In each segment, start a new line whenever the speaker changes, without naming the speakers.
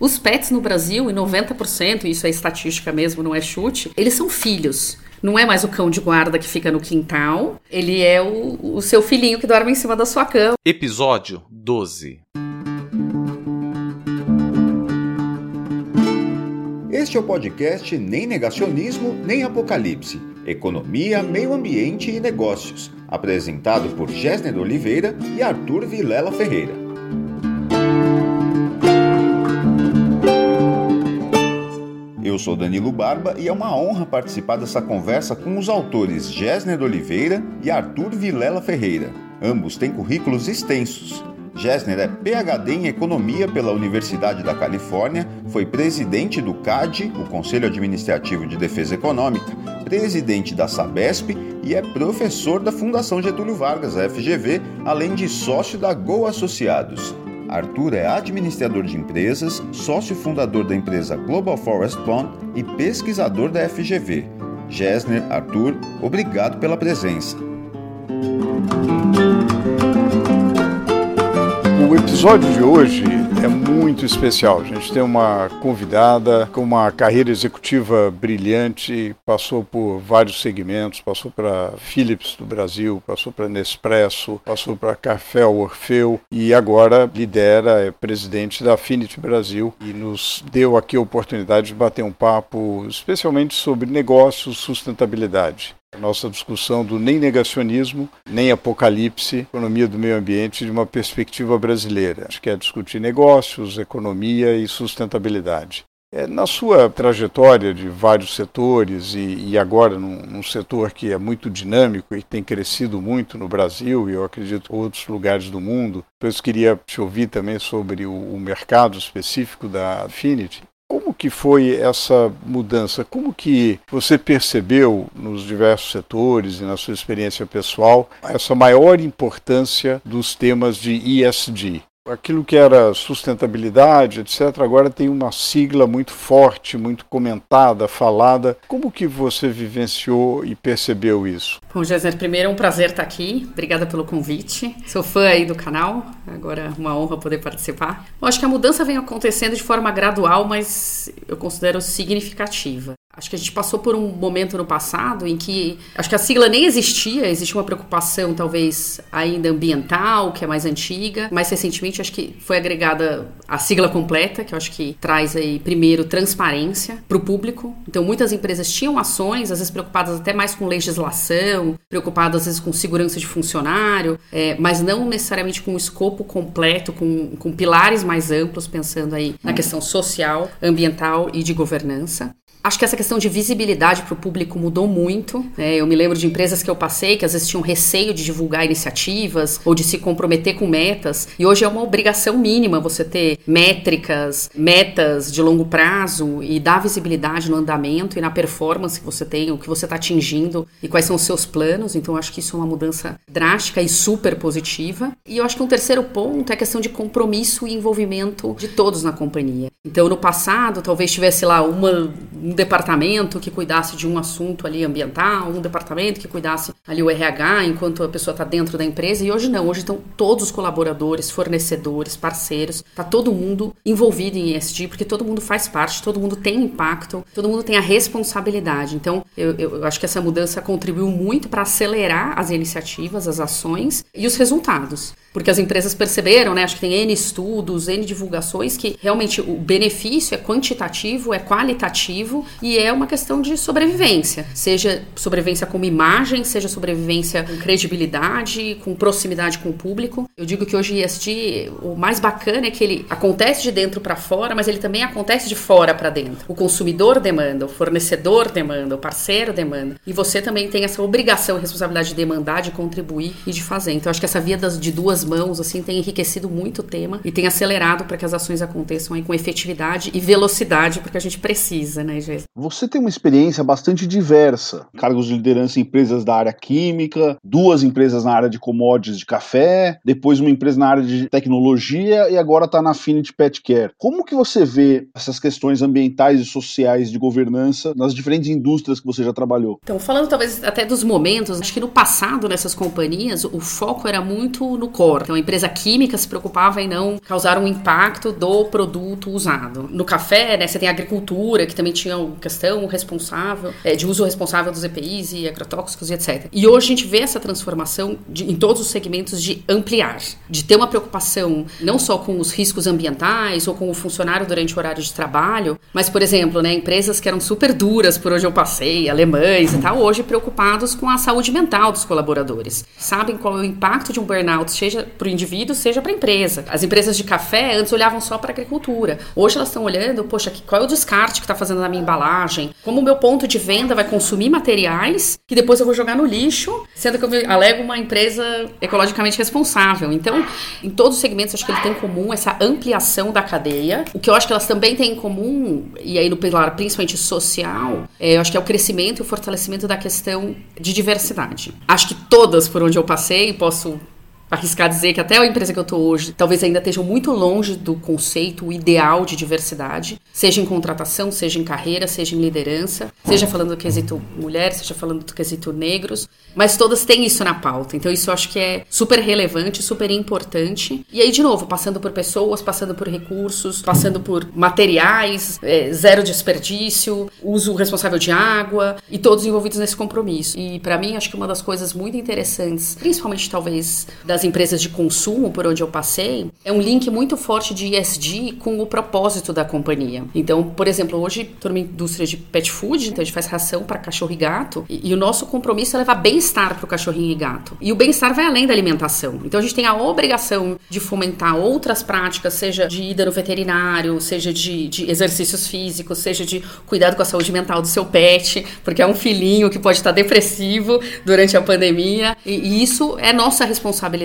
Os pets no Brasil, em 90%, isso é estatística mesmo, não é chute, eles são filhos. Não é mais o cão de guarda que fica no quintal, ele é o, o seu filhinho que dorme em cima da sua cama.
Episódio 12
Este é o podcast Nem Negacionismo, Nem Apocalipse. Economia, Meio Ambiente e Negócios. Apresentado por Gessner Oliveira e Arthur Vilela Ferreira. Eu sou Danilo Barba e é uma honra participar dessa conversa com os autores Gessner Oliveira e Arthur Vilela Ferreira. Ambos têm currículos extensos. Gessner é PhD em Economia pela Universidade da Califórnia, foi presidente do CAD, o Conselho Administrativo de Defesa Econômica, presidente da Sabesp e é professor da Fundação Getúlio Vargas, a FGV, além de sócio da Go Associados. Arthur é administrador de empresas, sócio fundador da empresa Global Forest Bond e pesquisador da FGV. Gessner, Arthur, obrigado pela presença.
O episódio de hoje é muito especial. A gente tem uma convidada com uma carreira executiva brilhante, passou por vários segmentos, passou para Philips do Brasil, passou para Nespresso, passou para Café Orfeu e agora lidera, é presidente da Affinity Brasil e nos deu aqui a oportunidade de bater um papo especialmente sobre negócios, sustentabilidade nossa discussão do nem negacionismo, nem apocalipse, economia do meio ambiente de uma perspectiva brasileira. Acho que é discutir negócios, economia e sustentabilidade. É, na sua trajetória de vários setores e, e agora num, num, setor que é muito dinâmico e tem crescido muito no Brasil e eu acredito outros lugares do mundo, eu queria te ouvir também sobre o, o mercado específico da Affinity. Como que foi essa mudança? Como que você percebeu nos diversos setores e na sua experiência pessoal essa maior importância dos temas de ESG? Aquilo que era sustentabilidade, etc., agora tem uma sigla muito forte, muito comentada, falada. Como que você vivenciou e percebeu isso?
Bom, Jéssica, primeiro é um prazer estar aqui. Obrigada pelo convite. Sou fã aí do canal. Agora é uma honra poder participar. Eu acho que a mudança vem acontecendo de forma gradual, mas eu considero significativa. Acho que a gente passou por um momento no passado em que acho que a sigla nem existia, existia uma preocupação talvez ainda ambiental, que é mais antiga. Mais recentemente acho que foi agregada a sigla completa, que eu acho que traz aí primeiro transparência para o público. Então muitas empresas tinham ações, às vezes preocupadas até mais com legislação, preocupadas às vezes com segurança de funcionário, é, mas não necessariamente com o escopo completo, com, com pilares mais amplos, pensando aí na questão social, ambiental e de governança. Acho que essa questão de visibilidade para o público mudou muito. Né? Eu me lembro de empresas que eu passei que às vezes tinham receio de divulgar iniciativas ou de se comprometer com metas. E hoje é uma obrigação mínima você ter métricas, metas de longo prazo e dar visibilidade no andamento e na performance que você tem, o que você está atingindo e quais são os seus planos. Então, acho que isso é uma mudança drástica e super positiva. E eu acho que um terceiro ponto é a questão de compromisso e envolvimento de todos na companhia. Então, no passado, talvez tivesse lá uma, um departamento que cuidasse de um assunto ali ambiental, um departamento que cuidasse ali o RH enquanto a pessoa está dentro da empresa. E hoje não, hoje estão todos os colaboradores, fornecedores, parceiros, está todo mundo envolvido em ESG, porque todo mundo faz parte, todo mundo tem impacto, todo mundo tem a responsabilidade. Então, eu, eu acho que essa mudança contribuiu muito para acelerar as iniciativas, as ações e os resultados porque as empresas perceberam, né? Acho que tem N estudos, N divulgações, que realmente o benefício é quantitativo, é qualitativo e é uma questão de sobrevivência. Seja sobrevivência como imagem, seja sobrevivência com credibilidade, com proximidade com o público. Eu digo que hoje ESG, o mais bacana é que ele acontece de dentro para fora, mas ele também acontece de fora para dentro. O consumidor demanda, o fornecedor demanda, o parceiro demanda. E você também tem essa obrigação e responsabilidade de demandar, de contribuir e de fazer. Então, acho que essa via das, de duas mãos, assim, tem enriquecido muito o tema e tem acelerado para que as ações aconteçam aí com efetividade e velocidade, porque a gente precisa, né, Jéssica?
Você tem uma experiência bastante diversa, cargos de liderança em empresas da área química, duas empresas na área de commodities de café, depois uma empresa na área de tecnologia e agora está na Affinity Pet Care. Como que você vê essas questões ambientais e sociais de governança nas diferentes indústrias que você já trabalhou?
Então, falando talvez até dos momentos, acho que no passado nessas companhias o foco era muito no core menor. Então a empresa química se preocupava em não causar um impacto do produto usado. No café, né, você tem a agricultura, que também tinha uma questão responsável, é, de uso responsável dos EPIs e agrotóxicos e etc. E hoje a gente vê essa transformação de, em todos os segmentos de ampliar, de ter uma preocupação não só com os riscos ambientais ou com o funcionário durante o horário de trabalho, mas, por exemplo, né, empresas que eram super duras por onde eu passei, alemães e tal, hoje preocupados com a saúde mental dos colaboradores. Sabem qual é o impacto de um burnout, seja para o indivíduo, seja para a empresa. As empresas de café antes olhavam só para a agricultura. Hoje elas estão olhando, poxa, qual é o descarte que está fazendo na minha embalagem? Como o meu ponto de venda vai consumir materiais que depois eu vou jogar no lixo, sendo que eu alego uma empresa ecologicamente responsável. Então, em todos os segmentos, acho que ele tem em comum essa ampliação da cadeia. O que eu acho que elas também têm em comum, e aí no pilar principalmente social, é, eu acho que é o crescimento e o fortalecimento da questão de diversidade. Acho que todas por onde eu passei, posso arriscar dizer que até a empresa que eu estou hoje talvez ainda estejam muito longe do conceito ideal de diversidade, seja em contratação, seja em carreira, seja em liderança, seja falando do quesito mulher, seja falando do quesito negros, mas todas têm isso na pauta. Então isso eu acho que é super relevante, super importante. E aí, de novo, passando por pessoas, passando por recursos, passando por materiais, é, zero desperdício, uso responsável de água e todos envolvidos nesse compromisso. E para mim, acho que uma das coisas muito interessantes, principalmente talvez das empresas de consumo por onde eu passei, é um link muito forte de ESG com o propósito da companhia. Então, por exemplo, hoje estou numa indústria de pet food, então a gente faz ração para cachorro e gato, e, e o nosso compromisso é levar bem bem-estar para o cachorrinho e gato. E o bem-estar vai além da alimentação. Então a gente tem a obrigação de fomentar outras práticas, seja de ida no veterinário, seja de, de exercícios físicos, seja de cuidado com a saúde mental do seu pet, porque é um filhinho que pode estar depressivo durante a pandemia. E, e isso é nossa responsabilidade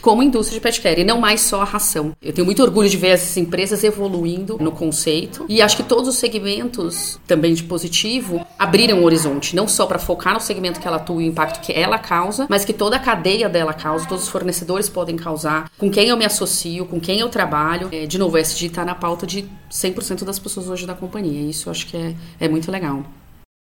como indústria de pet care, e não mais só a ração. Eu tenho muito orgulho de ver essas empresas evoluindo no conceito, e acho que todos os segmentos também de positivo abriram o horizonte, não só para focar no segmento que ela atua e o impacto que ela causa, mas que toda a cadeia dela causa, todos os fornecedores podem causar, com quem eu me associo, com quem eu trabalho. É, de novo, o SG está na pauta de 100% das pessoas hoje da companhia. Isso eu acho que é, é muito legal.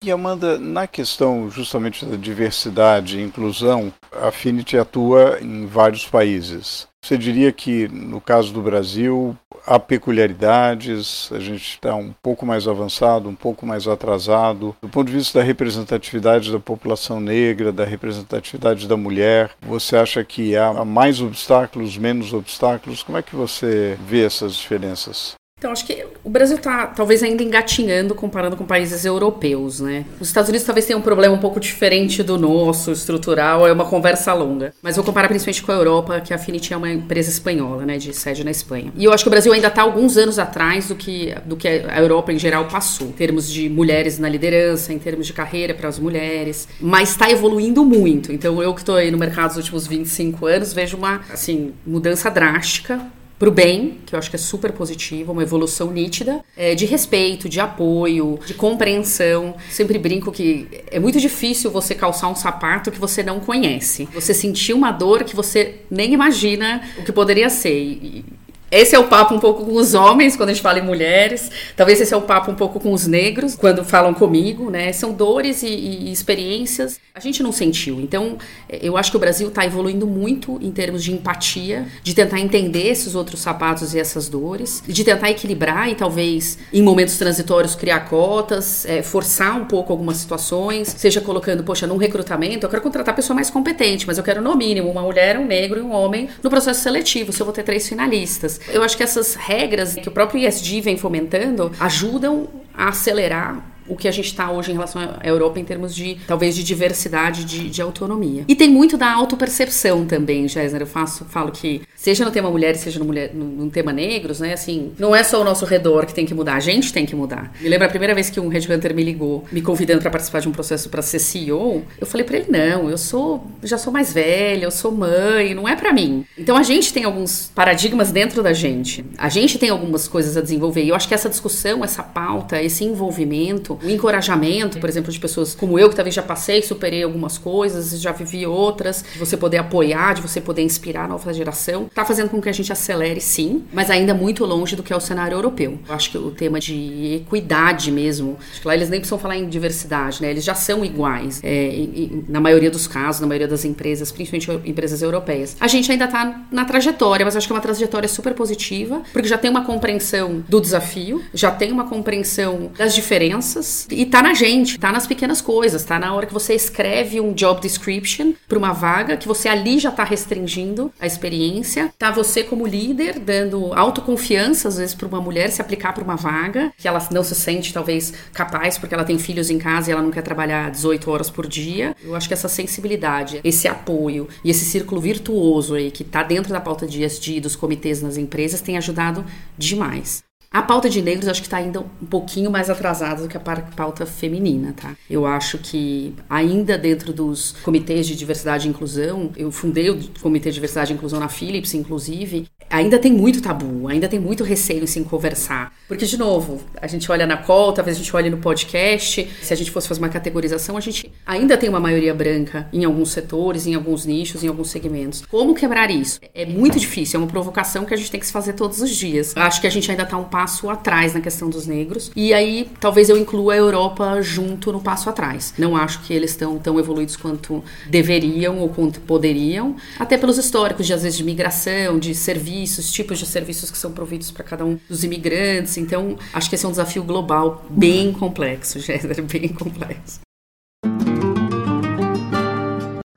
E Amanda, na questão justamente da diversidade e inclusão, a Affinity atua em vários países. Você diria que, no caso do Brasil, há peculiaridades, a gente está um pouco mais avançado, um pouco mais atrasado. Do ponto de vista da representatividade da população negra, da representatividade da mulher, você acha que há mais obstáculos, menos obstáculos? Como é que você vê essas diferenças?
Então, acho que o Brasil está talvez ainda engatinhando comparando com países europeus, né? Os Estados Unidos talvez tenham um problema um pouco diferente do nosso, estrutural, é uma conversa longa. Mas vou comparar principalmente com a Europa, que a Affinity é uma empresa espanhola, né, de sede na Espanha. E eu acho que o Brasil ainda está alguns anos atrás do que, do que a Europa em geral passou, em termos de mulheres na liderança, em termos de carreira para as mulheres. Mas está evoluindo muito. Então, eu que estou aí no mercado nos últimos 25 anos, vejo uma, assim, mudança drástica para o bem, que eu acho que é super positivo, uma evolução nítida, é, de respeito, de apoio, de compreensão. Sempre brinco que é muito difícil você calçar um sapato que você não conhece. Você sentir uma dor que você nem imagina o que poderia ser. E, esse é o papo um pouco com os homens, quando a gente fala em mulheres. Talvez esse é o papo um pouco com os negros, quando falam comigo, né? São dores e, e experiências. A gente não sentiu. Então, eu acho que o Brasil está evoluindo muito em termos de empatia, de tentar entender esses outros sapatos e essas dores, de tentar equilibrar e talvez, em momentos transitórios, criar cotas, é, forçar um pouco algumas situações, seja colocando, poxa, num recrutamento, eu quero contratar a pessoa mais competente, mas eu quero, no mínimo, uma mulher, um negro e um homem no processo seletivo, se eu vou ter três finalistas. Eu acho que essas regras que o próprio ESG vem fomentando ajudam a acelerar o que a gente está hoje em relação à Europa em termos de, talvez, de diversidade, de, de autonomia. E tem muito da autopercepção também, Gessner. Eu faço, falo que, seja no tema mulheres, seja no, mulher, no, no, tema negros, né, assim, não é só o nosso redor que tem que mudar, a gente tem que mudar. Me lembro a primeira vez que um headhunter me ligou, me convidando para participar de um processo para ser CEO, eu falei para ele, não, eu sou, já sou mais velha, eu sou mãe, não é para mim. Então a gente tem alguns paradigmas dentro da gente, a gente tem algumas coisas a desenvolver, e eu acho que essa discussão, essa pauta, esse envolvimento, o encorajamento, por exemplo, de pessoas como eu, que talvez já passei, superei algumas coisas, já vivi outras, de você poder apoiar, de você poder inspirar a nova geração. Está fazendo com que a gente acelere, sim, mas ainda muito longe do que é o cenário europeu. Eu acho que o tema de equidade mesmo, acho que lá eles nem precisam falar em diversidade, né? Eles já são iguais, é, e, e, na maioria dos casos, na maioria das empresas, principalmente empresas europeias. A gente ainda está na trajetória, mas acho que é uma trajetória super positiva, porque já tem uma compreensão do desafio, já tem uma compreensão das diferenças e tá na gente, tá nas pequenas coisas, tá na hora que você escreve um job description para uma vaga que você ali já está restringindo a experiência, tá você como líder dando autoconfiança às vezes para uma mulher se aplicar para uma vaga que ela não se sente talvez capaz porque ela tem filhos em casa e ela não quer trabalhar 18 horas por dia. Eu acho que essa sensibilidade, esse apoio e esse círculo virtuoso aí que está dentro da pauta de ESG dos comitês nas empresas tem ajudado demais. A pauta de negros acho que está ainda um pouquinho mais atrasada do que a pauta feminina, tá? Eu acho que ainda dentro dos comitês de diversidade e inclusão, eu fundei o Comitê de Diversidade e Inclusão na Philips, inclusive, ainda tem muito tabu, ainda tem muito receio em se conversar. Porque, de novo, a gente olha na call, talvez a gente olhe no podcast, se a gente fosse fazer uma categorização, a gente ainda tem uma maioria branca em alguns setores, em alguns nichos, em alguns segmentos. Como quebrar isso? É muito difícil, é uma provocação que a gente tem que se fazer todos os dias. Acho que a gente ainda está um passo atrás na questão dos negros. E aí, talvez eu inclua a Europa junto no passo atrás. Não acho que eles estão tão evoluídos quanto deveriam ou quanto poderiam, até pelos históricos de às vezes de migração, de serviços, tipos de serviços que são providos para cada um dos imigrantes. Então, acho que esse é um desafio global bem complexo, Jéssica, bem complexo.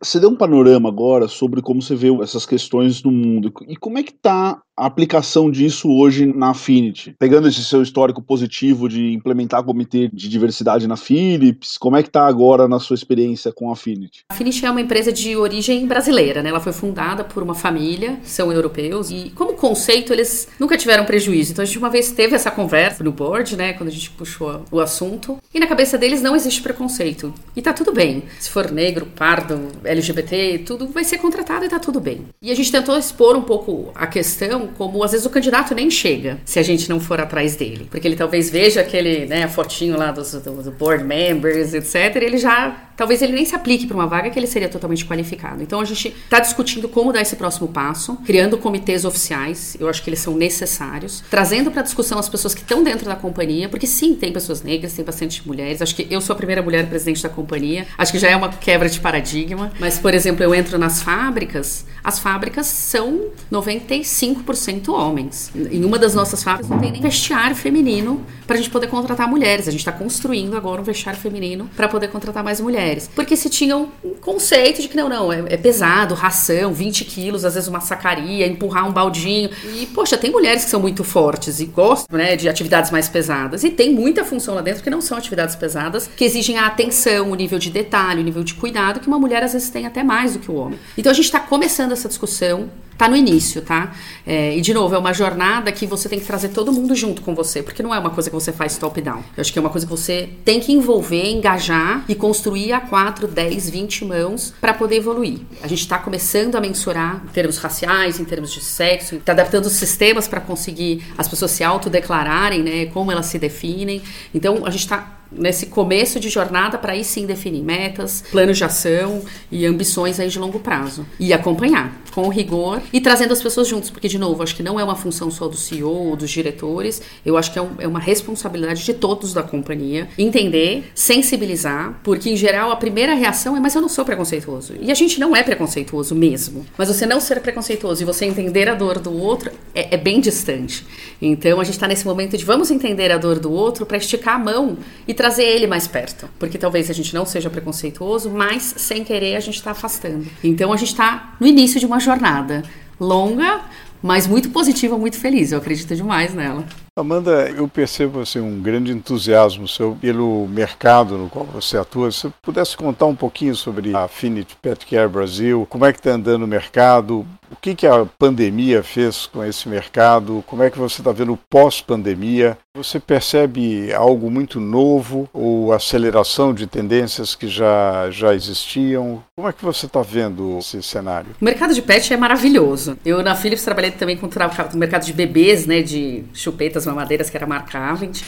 Você deu um panorama agora sobre como você vê essas questões no mundo. E como é que está a aplicação disso hoje na Affinity? Pegando esse seu histórico positivo de implementar comitê de diversidade na Philips, como é que está agora na sua experiência com a Affinity?
A Affinity é uma empresa de origem brasileira, né? Ela foi fundada por uma família, são europeus, e como conceito eles nunca tiveram prejuízo. Então a gente uma vez teve essa conversa no board, né? Quando a gente puxou o assunto, e na cabeça deles não existe preconceito. E tá tudo bem. Se for negro, pardo, LGBT, tudo vai ser contratado e tá tudo bem. E a gente tentou expor um pouco a questão como às vezes o candidato nem chega se a gente não for atrás dele. Porque ele talvez veja aquele, né, a fotinho lá dos, do, board members, etc. Ele já, talvez ele nem se aplique para uma vaga que ele seria totalmente qualificado. Então a gente está discutindo como dar esse próximo passo, criando comitês oficiais, eu acho que eles são necessários, trazendo para discussão as pessoas que estão dentro da companhia, porque sim, tem pessoas negras, tem bastante mulheres. Acho que eu sou a primeira mulher presidente da companhia, acho que já é uma quebra de paradigma. Mas, por exemplo, eu entro nas fábricas, as fábricas são 95% 100% homens. Em uma das nossas fábricas não tem nem vestiário feminino para a gente poder contratar mulheres. A gente está construindo agora um vestiário feminino para poder contratar mais mulheres. Porque se tinha um conceito de que não, não, é, é, pesado, ração, 20 quilos, às vezes uma sacaria, empurrar um baldinho. E, poxa, tem mulheres que são muito fortes e gostam né, de atividades mais pesadas. E tem muita função lá dentro que não são atividades pesadas, que exigem a atenção, o nível de detalhe, o nível de cuidado, que uma mulher às vezes tem até mais do que o homem. Então a gente está começando essa discussão tá no início, tá? É, e de novo, é uma jornada que você tem que trazer todo mundo junto com você, porque não é uma coisa que você faz top-down. Eu acho que é uma coisa que você tem que envolver, engajar e construir a 4, 10, 20 mãos para poder evoluir. A gente está começando a mensurar em termos raciais, em termos de sexo, está adaptando os sistemas para conseguir as pessoas se autodeclararem, né? Como elas se definem. Então, a gente está nesse começo de jornada para aí sim definir metas, planos de ação e ambições aí de longo prazo e acompanhar com rigor e trazendo as pessoas juntos, porque de novo, acho que não é uma função só do CEO ou dos diretores, eu acho que é, um, é uma responsabilidade de todos da companhia entender, sensibilizar, porque em geral a primeira reação é mas eu não sou preconceituoso. E a gente não é preconceituoso mesmo. Mas você não ser preconceituoso e você entender a dor do outro é, é bem distante. Então a gente está nesse momento de vamos entender a dor do outro para esticar a mão e trazer ele mais perto. Porque talvez a gente não seja preconceituoso, mas sem querer a gente está afastando. Então a gente está no início de uma jornada longa, mas muito positiva, muito feliz. Eu acredito demais nela.
Amanda, eu percebo assim, um grande entusiasmo seu pelo mercado no qual você atua. Se pudesse contar um pouquinho sobre a Affinity Pet Care Brasil, como é que está andando o mercado, o que, que a pandemia fez com esse mercado, como é que você está vendo pós-pandemia? Você percebe algo muito novo ou aceleração de tendências que já, já existiam? Como é que você está vendo esse cenário?
O mercado de pet é maravilhoso. Eu na Philips trabalhei também com o mercado de bebês, né, de chupetas mamadeiras, que era a marca Avent.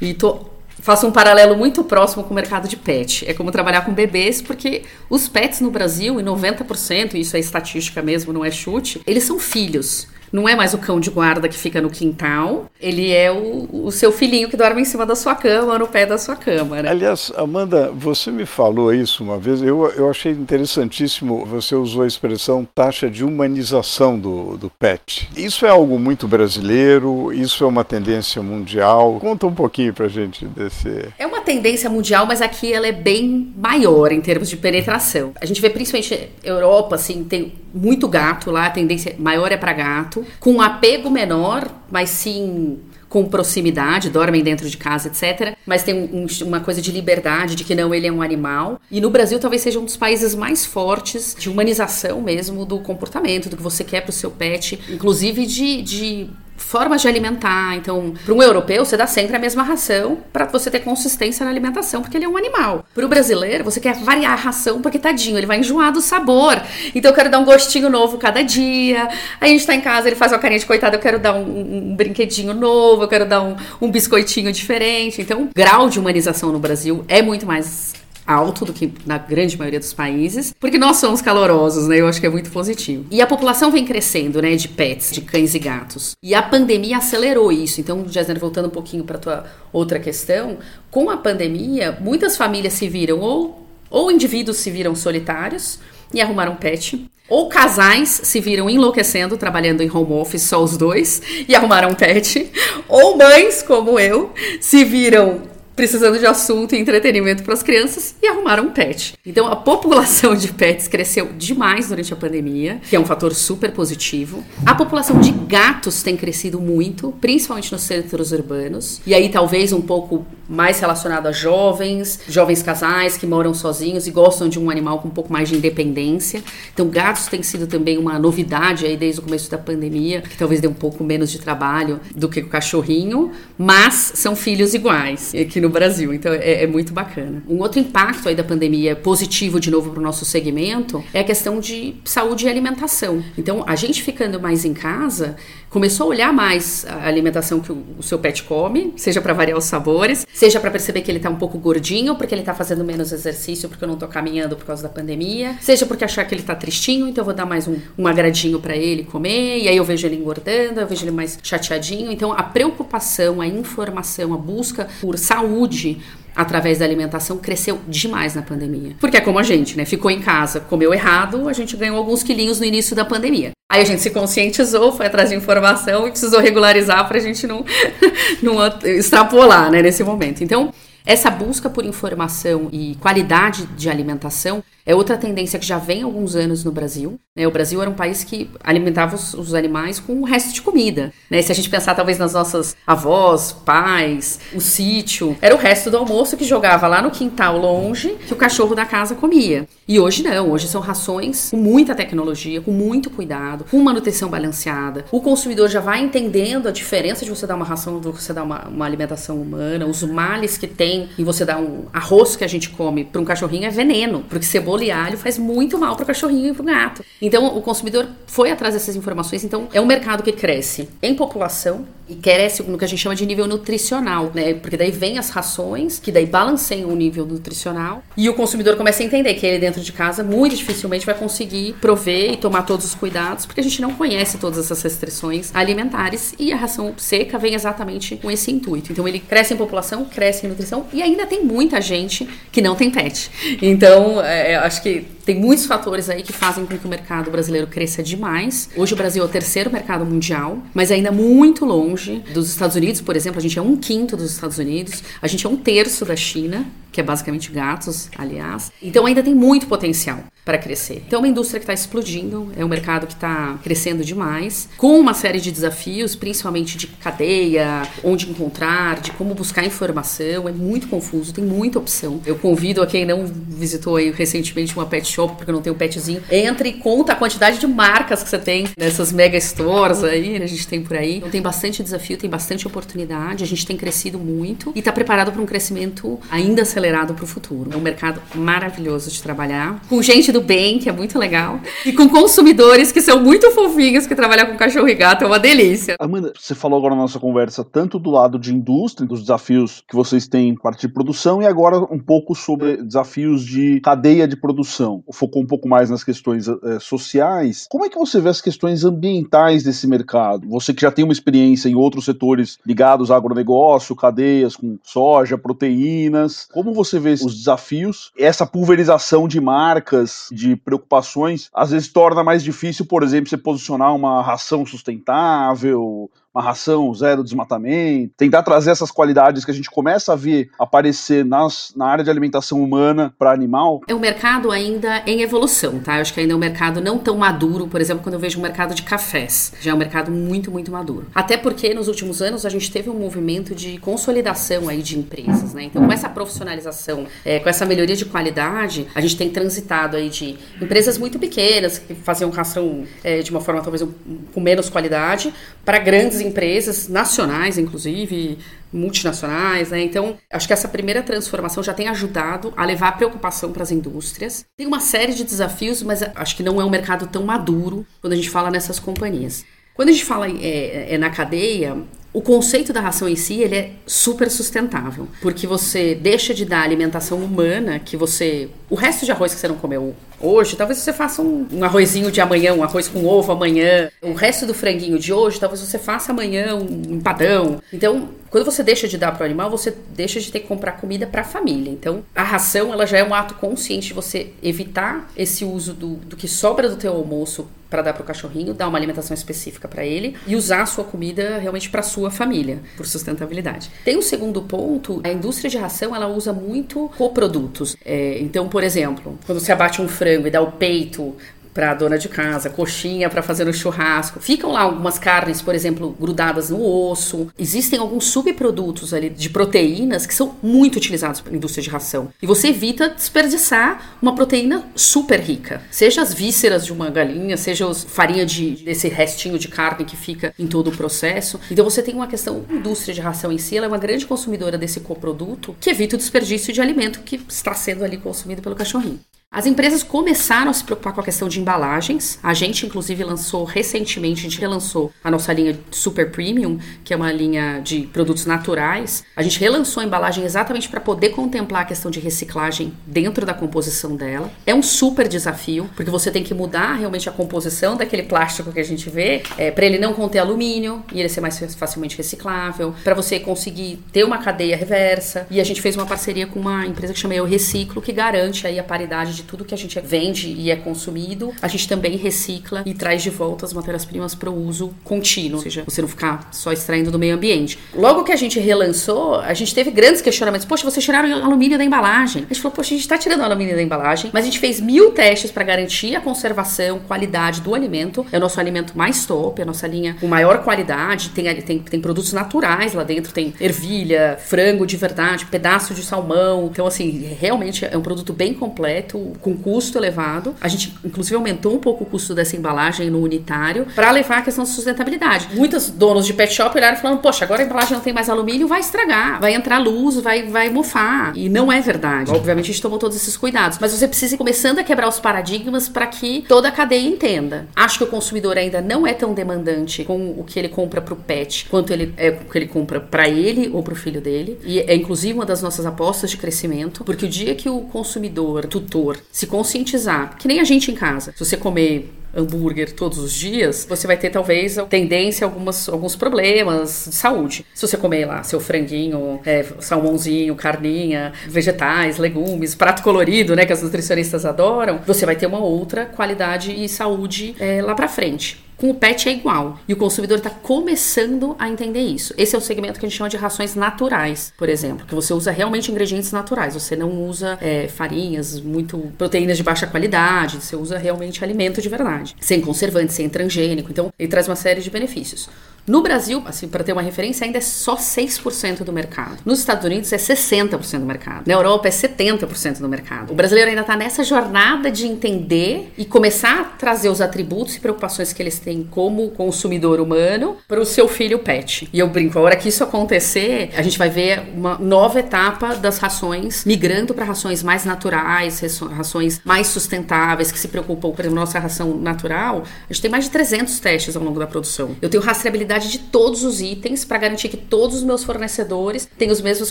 E tô faço um paralelo muito próximo com o mercado de pet. É como trabalhar com bebês, porque os pets no Brasil, em 90%, isso é estatística mesmo, não é chute, eles são filhos. Não é mais o cão de guarda que fica no quintal, ele é o, o seu filhinho que dorme em cima da sua cama, no pé da sua cama. Né?
Aliás, Amanda, você me falou isso uma vez, eu, eu achei interessantíssimo, você usou a expressão taxa de humanização do, do pet. Isso é algo muito brasileiro, isso é uma tendência mundial. Conta um pouquinho pra gente desse.
É uma tendência mundial, mas aqui ela é bem maior em termos de penetração. A gente vê principalmente Europa, assim, tem muito gato lá, a tendência maior é para gato, com um apego menor, mas sim com proximidade, dormem dentro de casa, etc. Mas tem um, uma coisa de liberdade, de que não, ele é um animal. E no Brasil talvez seja um dos países mais fortes de humanização mesmo do comportamento, do que você quer para o seu pet, inclusive de, de formas de alimentar. Então, para um europeu, você dá sempre a mesma ração para você ter consistência na alimentação, porque ele é um animal. Para o brasileiro, você quer variar a ração, porque tadinho, ele vai enjoar do sabor. Então, eu quero dar um gostinho novo cada dia. Aí a gente está em casa, ele faz uma carinha de coitado, eu quero dar um, um brinquedinho novo, eu quero dar um, um biscoitinho diferente. Então, o grau de humanização no Brasil é muito mais alto do que na grande maioria dos países, porque nós somos calorosos, né? Eu acho que é muito positivo. E a população vem crescendo, né, de pets, de cães e gatos. E a pandemia acelerou isso. Então, Jéssica, voltando um pouquinho para tua outra questão, com a pandemia, muitas famílias se viram ou ou indivíduos se viram solitários e arrumaram um pet, ou casais se viram enlouquecendo trabalhando em home office só os dois e arrumaram um pet, ou mães como eu se viram precisando de assunto e entretenimento para as crianças e arrumaram um pet. Então a população de pets cresceu demais durante a pandemia, que é um fator super positivo. A população de gatos tem crescido muito, principalmente nos centros urbanos. E aí talvez um pouco mais relacionado a jovens, jovens casais que moram sozinhos e gostam de um animal com um pouco mais de independência. Então gatos tem sido também uma novidade aí desde o começo da pandemia, que talvez dê um pouco menos de trabalho do que o cachorrinho, mas são filhos iguais. No no Brasil. Então é, é, muito bacana. Um outro impacto aí da pandemia positivo de novo para o nosso segmento é a questão de saúde e alimentação. Então a gente ficando mais em casa começou a olhar mais a alimentação que o, seu pet come, seja para variar os sabores, seja para perceber que ele está um pouco gordinho porque ele está fazendo menos exercício porque eu não estou caminhando por causa da pandemia, seja porque achar que ele está tristinho, então eu vou dar mais um, um agradinho para ele comer, e aí eu vejo ele engordando, eu vejo ele mais chateadinho. Então a preocupação, a informação, a busca por saúde através da alimentação cresceu demais na pandemia. Porque é como a gente, né? Ficou em casa, comeu errado, a gente ganhou alguns quilinhos no início da pandemia. Aí a gente se conscientizou, foi atrás de informação e precisou regularizar para a gente não, não extrapolar, né, nesse momento. Então, essa busca por informação e qualidade de alimentação é outra tendência que já vem há alguns anos no Brasil. Né? O Brasil era um país que alimentava os, os animais com o resto de comida. Né? Se a gente pensar talvez nas nossas avós, pais, o sítio, era o resto do almoço que jogava lá no quintal longe que o cachorro da casa comia. E hoje não, hoje são rações com muita tecnologia, com muito cuidado, com manutenção balanceada. O consumidor já vai entendendo a diferença de você dar uma ração do que você dar uma, uma alimentação humana, os males que tem em você dar um arroz que a gente come para um cachorrinho é veneno, porque cebola e alho faz muito mal para o cachorrinho e para o gato. Então o consumidor foi atrás dessas informações. Então é um mercado que cresce em população e cresce no que a gente chama de nível nutricional, né? Porque daí vem as rações, que daí balanceiam o nível nutricional e o consumidor começa a entender que ele dentro de casa muito dificilmente vai conseguir prover e tomar todos os cuidados, porque a gente não conhece todas essas restrições alimentares e a ração seca vem exatamente com esse intuito. Então ele cresce em população, cresce em nutrição e ainda tem muita gente que não tem pet. Então, é, acho que tem muitos fatores aí que fazem com que o mercado brasileiro cresça demais. Hoje o Brasil é o terceiro mercado mundial, mas ainda muito longe dos Estados Unidos, por exemplo. A gente é um quinto dos Estados Unidos, a gente é um terço da China, que é basicamente gatos, aliás. Então ainda tem muito potencial para crescer. Então é uma indústria que está explodindo, é um mercado que está crescendo demais, com uma série de desafios, principalmente de cadeia, onde encontrar, de como buscar informação. É muito confuso, tem muita opção. Eu convido a quem não visitou aí recentemente uma pet shop, porque não tenho um petzinho, entre e conta a quantidade de marcas que você tem nessas mega stores aí, né, a gente tem por aí. Então tem bastante desafio, tem bastante oportunidade, a gente tem crescido muito e está preparado para um crescimento ainda acelerado para o futuro. É um mercado maravilhoso de trabalhar, com gente do bem, que é muito legal, e com consumidores que são muito fofinhos, que trabalhar com cachorro e gato é uma delícia.
Amanda, você falou agora na nossa conversa tanto do lado de indústria, dos desafios que vocês têm em parte de produção, e agora um pouco sobre desafios de cadeia de produção. Focou um pouco mais nas questões é, sociais. Como é que você vê as questões ambientais desse mercado? Você que já tem uma experiência em outros setores ligados ao agronegócio, cadeias com soja, proteínas. Como você vê os desafios? Essa pulverização de marcas, de preocupações, às vezes torna mais difícil, por exemplo, você posicionar uma ração sustentável, ração zero desmatamento, tentar trazer essas qualidades que a gente começa a ver aparecer nas, na área de alimentação humana para animal?
É um mercado ainda em evolução, tá? Eu acho que ainda é um mercado não tão maduro, por exemplo, quando eu vejo um mercado de cafés. Já é um mercado muito, muito maduro. Até porque nos últimos anos a gente teve um movimento de consolidação aí de empresas, né? Então, com essa profissionalização, é, com essa melhoria de qualidade, a gente tem transitado aí de empresas muito pequenas que faziam ração é, de uma forma talvez com menos qualidade para grandes empresas nacionais, inclusive multinacionais, né? Então, acho que essa primeira transformação já tem ajudado a levar a preocupação para as indústrias. Tem uma série de desafios, mas acho que não é um mercado tão maduro quando a gente fala nessas companhias. Quando a gente fala é, é na cadeia, o conceito da ração em si ele é super sustentável, porque você deixa de dar alimentação humana que você, o resto de arroz que você não comeu hoje, talvez você faça um, um, arrozinho de amanhã, um arroz com ovo amanhã. O resto do franguinho de hoje, talvez você faça amanhã um empadão. Então, quando você deixa de dar para o animal, você deixa de ter que comprar comida para a família. Então, a ração ela já é um ato consciente de você evitar esse uso do, do que sobra do teu almoço para dar para o cachorrinho, dar uma alimentação específica para ele e usar a sua comida realmente para sua família, por sustentabilidade. Tem um segundo ponto, a indústria de ração ela usa muito coprodutos. É, então, por exemplo, quando você abate um frango frango e dá o peito para a dona de casa, coxinha para fazer no churrasco. Ficam lá algumas carnes, por exemplo, grudadas no osso. Existem alguns subprodutos ali de proteínas que são muito utilizados para indústria de ração. E você evita desperdiçar uma proteína super rica. Seja as vísceras de uma galinha, seja os farinha de, desse restinho de carne que fica em todo o processo. Então você tem uma questão, indústria de ração em si, ela é uma grande consumidora desse coproduto que evita o desperdício de alimento que está sendo ali consumido pelo cachorrinho. As empresas começaram a se preocupar com a questão de embalagens. A gente, inclusive, lançou recentemente, a gente relançou a nossa linha Super Premium, que é uma linha de produtos naturais. A gente relançou a embalagem exatamente para poder contemplar a questão de reciclagem dentro da composição dela. É um super desafio, porque você tem que mudar realmente a composição daquele plástico que a gente vê, é, para ele não conter alumínio e ele ser mais facilmente reciclável, para você conseguir ter uma cadeia reversa. E a gente fez uma parceria com uma empresa que chama Eu Reciclo, que garante aí a paridade de tudo que a gente vende e é consumido, a gente também recicla e traz de volta as matérias-primas para o uso contínuo, ou seja, você não ficar só extraindo do meio ambiente. Logo que a gente relançou, a gente teve grandes questionamentos. Poxa, vocês tiraram o alumínio da embalagem. A gente falou, poxa, a gente está tirando o alumínio da embalagem, mas a gente fez mil testes para garantir a conservação, qualidade do alimento. É o nosso alimento mais top, é a nossa linha com maior qualidade. Tem, tem, tem produtos naturais lá dentro, tem ervilha, frango de verdade, pedaço de salmão. Então, assim, realmente é um produto bem completo, com custo elevado. A gente, inclusive, aumentou um pouco o custo dessa embalagem no unitário para levar a questão da sustentabilidade. Muitos donos de pet shop olharam e falaram: Poxa, agora a embalagem não tem mais alumínio, vai estragar, vai entrar luz, vai, vai mofar. E não é verdade. Obviamente, a gente tomou todos esses cuidados, mas você precisa ir começando a quebrar os paradigmas para que toda a cadeia entenda. Acho que o consumidor ainda não é tão demandante com o que ele compra para o pet quanto ele é o que ele compra para ele ou para o filho dele. E é inclusive uma das nossas apostas de crescimento, porque o dia que o consumidor, tutor, se conscientizar, que nem a gente em casa. Se você comer hambúrguer todos os dias, você vai ter talvez tendência a algumas, alguns problemas de saúde. Se você comer lá seu franguinho, é, salmãozinho, carninha, vegetais, legumes, prato colorido, né, que as nutricionistas adoram, você vai ter uma outra qualidade e saúde é, lá pra frente. Com o pet é igual. E o consumidor está começando a entender isso. Esse é o segmento que a gente chama de rações naturais, por exemplo, que você usa realmente ingredientes naturais. Você não usa é, farinhas, muito proteínas de baixa qualidade. Você usa realmente alimento de verdade, sem conservante, sem transgênico. Então, ele traz uma série de benefícios. No Brasil, assim, para ter uma referência, ainda é só 6% do mercado. Nos Estados Unidos é 60% do mercado. Na Europa é 70% do mercado. O brasileiro ainda está nessa jornada de entender e começar a trazer os atributos e preocupações que eles têm como consumidor humano para o seu filho pet. E eu brinco, a hora que isso acontecer, a gente vai ver uma nova etapa das rações migrando para rações mais naturais, rações mais sustentáveis, que se preocupam, por exemplo, nossa ração natural, a gente tem mais de 300 testes ao longo da produção. Eu tenho rastreabilidade de todos os itens para garantir que todos os meus fornecedores têm os mesmos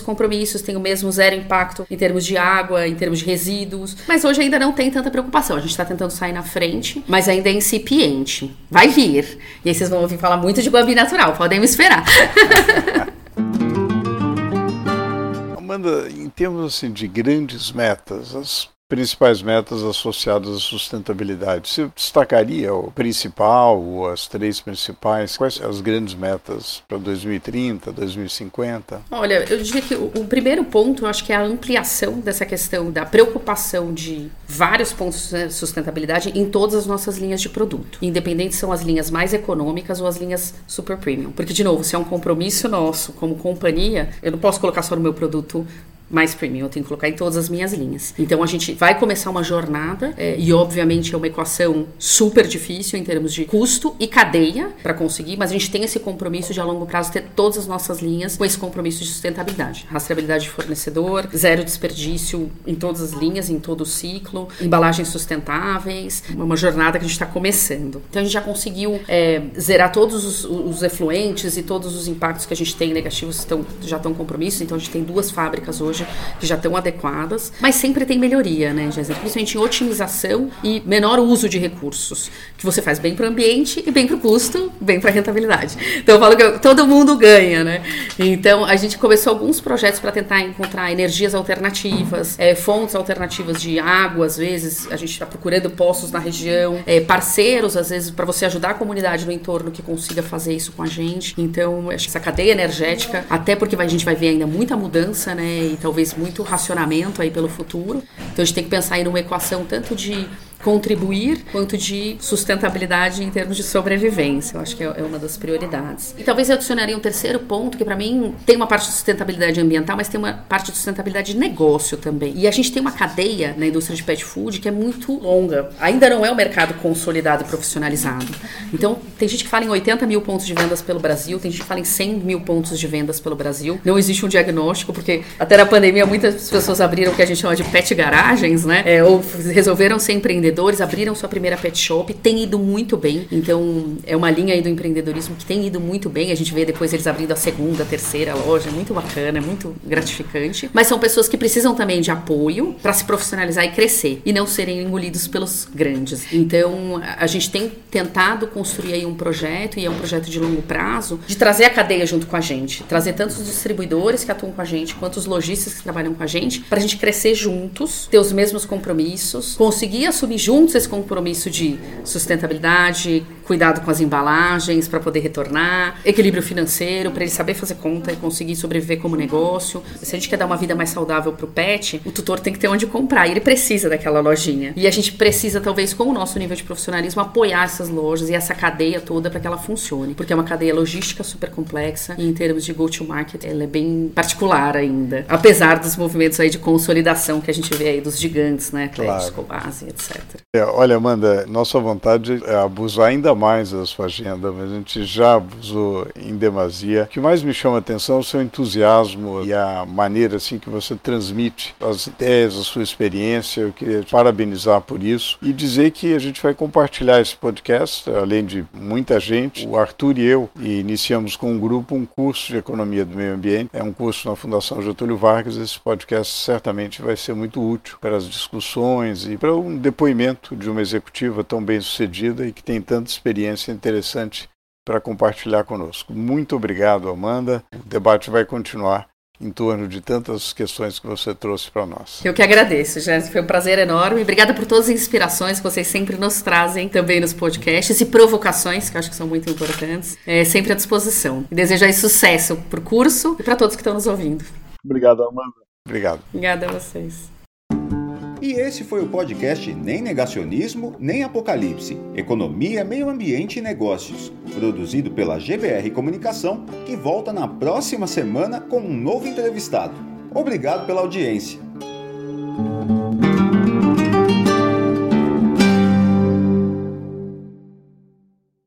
compromissos, têm o mesmo zero impacto em termos de água, em termos de resíduos. Mas hoje ainda não tem tanta preocupação. A gente está tentando sair na frente, mas ainda é incipiente. Vai vir. E aí vocês vão ouvir falar muito de Guabi natural, podem me esperar.
Amanda, em termos assim, de grandes metas, as principais metas associadas à sustentabilidade. Você destacaria o principal ou as três principais? Quais são as grandes metas para 2030, 2050?
Olha, eu diria que o, o, primeiro ponto, eu acho que é a ampliação dessa questão da preocupação de vários pontos de sustentabilidade em todas as nossas linhas de produto, independente são as linhas mais econômicas ou as linhas super premium. Porque, de novo, se é um compromisso nosso como companhia, eu não posso colocar só no meu produto mais premium, eu tenho que colocar em todas as minhas linhas. Então a gente vai começar uma jornada é, e obviamente é uma equação super difícil em termos de custo e cadeia para conseguir, mas a gente tem esse compromisso de a longo prazo ter todas as nossas linhas com esse compromisso de sustentabilidade, rastreabilidade de fornecedor, zero desperdício em todas as linhas, em todo o ciclo, embalagens sustentáveis, uma jornada que a gente está começando. Então a gente já conseguiu é, zerar todos os, os, efluentes e todos os impactos que a gente tem negativos estão, já estão compromissos. Então a gente tem duas fábricas hoje hoje que já estão adequadas, mas sempre tem melhoria, né, Jéssica? Principalmente em otimização e menor uso de recursos, que você faz bem para o ambiente e bem para o custo, bem para a rentabilidade. Então eu falo que todo mundo ganha, né? Então a gente começou alguns projetos para tentar encontrar energias alternativas, é, fontes alternativas de água, às vezes a gente está procurando poços na região, é, parceiros, às vezes, para você ajudar a comunidade no entorno que consiga fazer isso com a gente. Então, acho que essa cadeia energética, até porque a gente vai ver ainda muita mudança, né? E talvez muito racionamento aí pelo futuro. Então a gente tem que pensar em uma equação tanto de contribuir quanto de sustentabilidade em termos de sobrevivência. Eu acho que é, é uma das prioridades. E talvez eu adicionaria um terceiro ponto, que para mim tem uma parte de sustentabilidade ambiental, mas tem uma parte de sustentabilidade de negócio também. E a gente tem uma cadeia na indústria de pet food que é muito longa. Ainda não é um mercado consolidado e profissionalizado. Então, tem gente que fala em 80 mil pontos de vendas pelo Brasil, tem gente que fala em 100 mil pontos de vendas pelo Brasil. Não existe um diagnóstico, porque até na pandemia muitas pessoas abriram o que a gente chama de pet garagens, né? É, ou resolveram ser empreendedores empreendedores abriram sua primeira pet shop, tem ido muito bem. Então, é uma linha aí do empreendedorismo que tem ido muito bem. A gente vê depois eles abrindo a segunda, a terceira loja, muito bacana, muito gratificante. Mas são pessoas que precisam também de apoio para se profissionalizar e crescer e não serem engolidos pelos grandes. Então, a gente tem tentado construir aí um projeto e é um projeto de longo prazo de trazer a cadeia junto com a gente, trazer tanto os distribuidores que atuam com a gente quanto os lojistas que trabalham com a gente, para a gente crescer juntos, ter os mesmos compromissos, conseguir assumir juntos esse compromisso de sustentabilidade, cuidado com as embalagens para poder retornar, equilíbrio financeiro para ele saber fazer conta e conseguir sobreviver como negócio. Se a gente quer dar uma vida mais saudável para o pet, o tutor tem que ter onde comprar e ele precisa daquela lojinha. E a gente precisa, talvez, com o nosso nível de profissionalismo, apoiar essas lojas e essa cadeia toda para que ela funcione, porque é uma cadeia logística super complexa e em termos de go-to-market ela é bem particular ainda, apesar dos movimentos aí de consolidação que a gente vê aí dos gigantes, né, claro. Cobase, etc.
É, olha, Amanda, nossa vontade é abusar ainda mais da sua agenda, mas a gente já abusou em demasia. O que mais me chama a atenção é o seu entusiasmo e a maneira assim que você transmite as ideias, a sua experiência. Eu queria te parabenizar por isso e dizer que a gente vai compartilhar esse podcast, além de muita gente. O Arthur e eu e iniciamos com um grupo um curso de economia do meio ambiente. É um curso na Fundação Getúlio Vargas. Esse podcast certamente vai ser muito útil para as discussões e para um depoimento de uma executiva tão bem sucedida e que tem tanta experiência interessante para compartilhar conosco. Muito obrigado, Amanda. O debate vai continuar em torno de tantas questões que você trouxe para nós.
Eu que agradeço, Jéssica. Foi um prazer enorme. Obrigada por todas as inspirações que vocês sempre nos trazem também nos podcasts e provocações, que eu acho que são muito importantes. É sempre à disposição. E desejo aí sucesso para o curso e para todos que estão nos ouvindo.
Obrigado, Amanda.
Obrigado.
Obrigada a vocês.
E esse foi o podcast Nem Negacionismo, Nem Apocalipse: Economia, Meio Ambiente e Negócios, produzido pela GBR Comunicação, que volta na próxima semana com um novo entrevistado. Obrigado pela audiência.